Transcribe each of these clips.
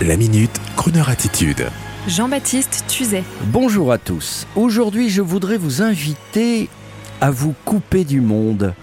La minute, Kroneur attitude. Jean-Baptiste Tuzet. Bonjour à tous. Aujourd'hui, je voudrais vous inviter à vous couper du monde,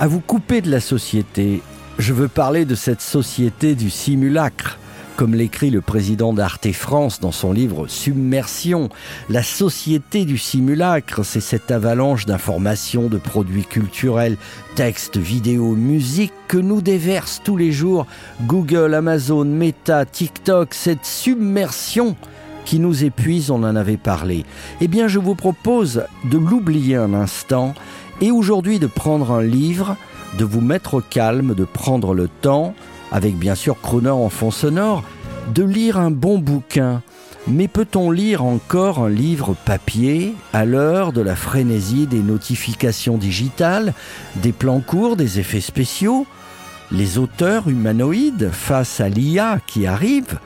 à vous couper de la société. Je veux parler de cette société du simulacre comme l'écrit le président d'Arte France dans son livre Submersion. La société du simulacre, c'est cette avalanche d'informations, de produits culturels, textes, vidéos, musique que nous déversent tous les jours Google, Amazon, Meta, TikTok, cette submersion qui nous épuise, on en avait parlé. Eh bien, je vous propose de l'oublier un instant et aujourd'hui de prendre un livre, de vous mettre au calme, de prendre le temps, avec bien sûr Croner en fond sonore, de lire un bon bouquin. Mais peut-on lire encore un livre papier à l'heure de la frénésie des notifications digitales, des plans courts, des effets spéciaux? Les auteurs humanoïdes, face à l'IA qui arrive,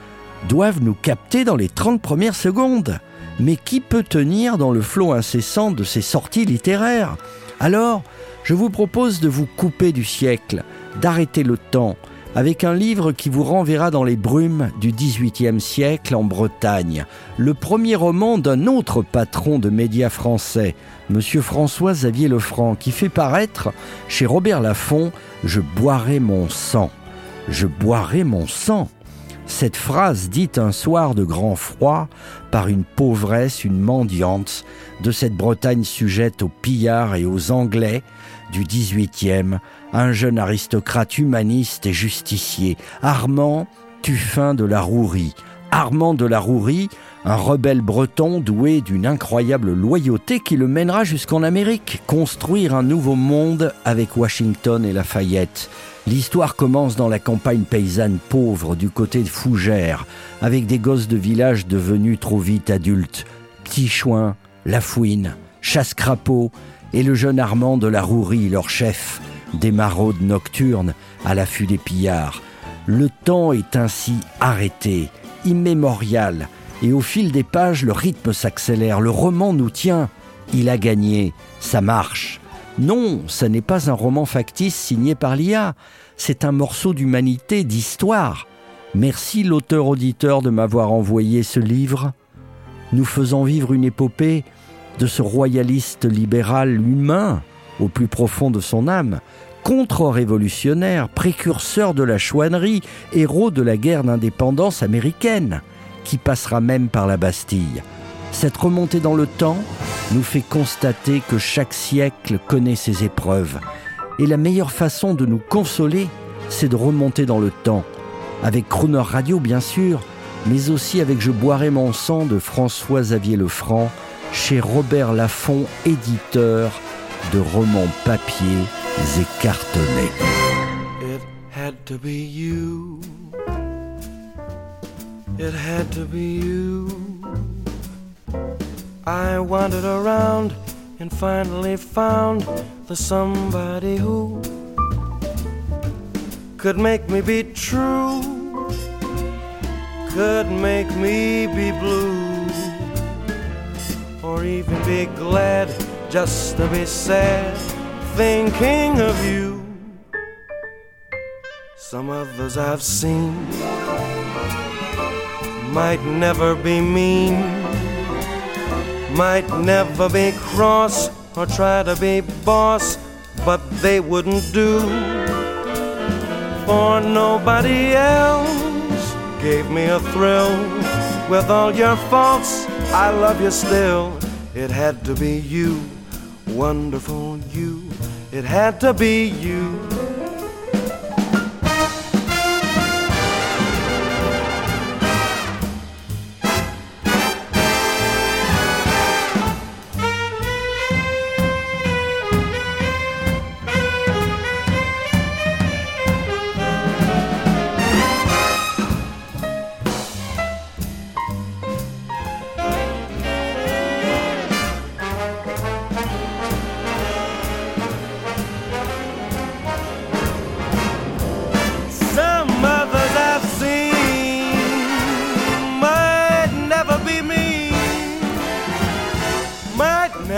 doivent nous capter dans les 30 premières secondes. Mais qui peut tenir dans le flot incessant de ces sorties littéraires? Alors, je vous propose de vous couper du siècle, d'arrêter le temps, avec un livre qui vous renverra dans les brumes du XVIIIe siècle en Bretagne, le premier roman d'un autre patron de médias français, M. François-Xavier Lefranc, qui fait paraître chez Robert Laffont Je boirai mon sang. Je boirai mon sang. Cette phrase dite un soir de grand froid par une pauvresse, une mendiante de cette Bretagne sujette aux pillards et aux Anglais du XVIIIe, un jeune aristocrate humaniste et justicier, Armand Tuffin de la Rouerie. Armand de la Rouerie, un rebelle breton doué d'une incroyable loyauté qui le mènera jusqu'en Amérique, construire un nouveau monde avec Washington et Lafayette. L'histoire commence dans la campagne paysanne pauvre du côté de Fougères, avec des gosses de village devenus trop vite adultes. Petit Chouin, La Fouine, Chasse-Crapaud et le jeune Armand de la Rouerie, leur chef, des maraudes nocturnes à l'affût des pillards. Le temps est ainsi arrêté, immémorial, et au fil des pages, le rythme s'accélère, le roman nous tient. Il a gagné, ça marche. Non, ce n'est pas un roman factice signé par l'IA, c'est un morceau d'humanité, d'histoire. Merci l'auteur-auditeur de m'avoir envoyé ce livre. Nous faisons vivre une épopée de ce royaliste libéral humain au plus profond de son âme, contre-révolutionnaire, précurseur de la chouannerie, héros de la guerre d'indépendance américaine, qui passera même par la Bastille. Cette remontée dans le temps nous fait constater que chaque siècle connaît ses épreuves. Et la meilleure façon de nous consoler, c'est de remonter dans le temps. Avec Crooner Radio, bien sûr, mais aussi avec Je boirai mon sang de François-Xavier Lefranc, chez Robert Laffont, éditeur de romans papier et. It had to be you. It had to be you. I wandered around and finally found the somebody who could make me be true, could make me be blue, or even be glad just to be sad thinking of you. Some others I've seen might never be mean might never be cross or try to be boss, but they wouldn't do. For nobody else gave me a thrill. With all your faults, I love you still. It had to be you, wonderful you. It had to be you.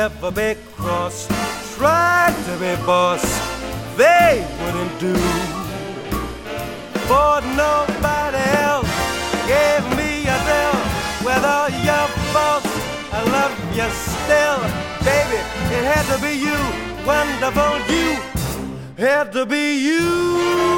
have a big cross. Tried to be boss, they wouldn't do. For nobody else gave me a thrill. Whether you're false, I love you still. Baby, it had to be you, wonderful you. Had to be you.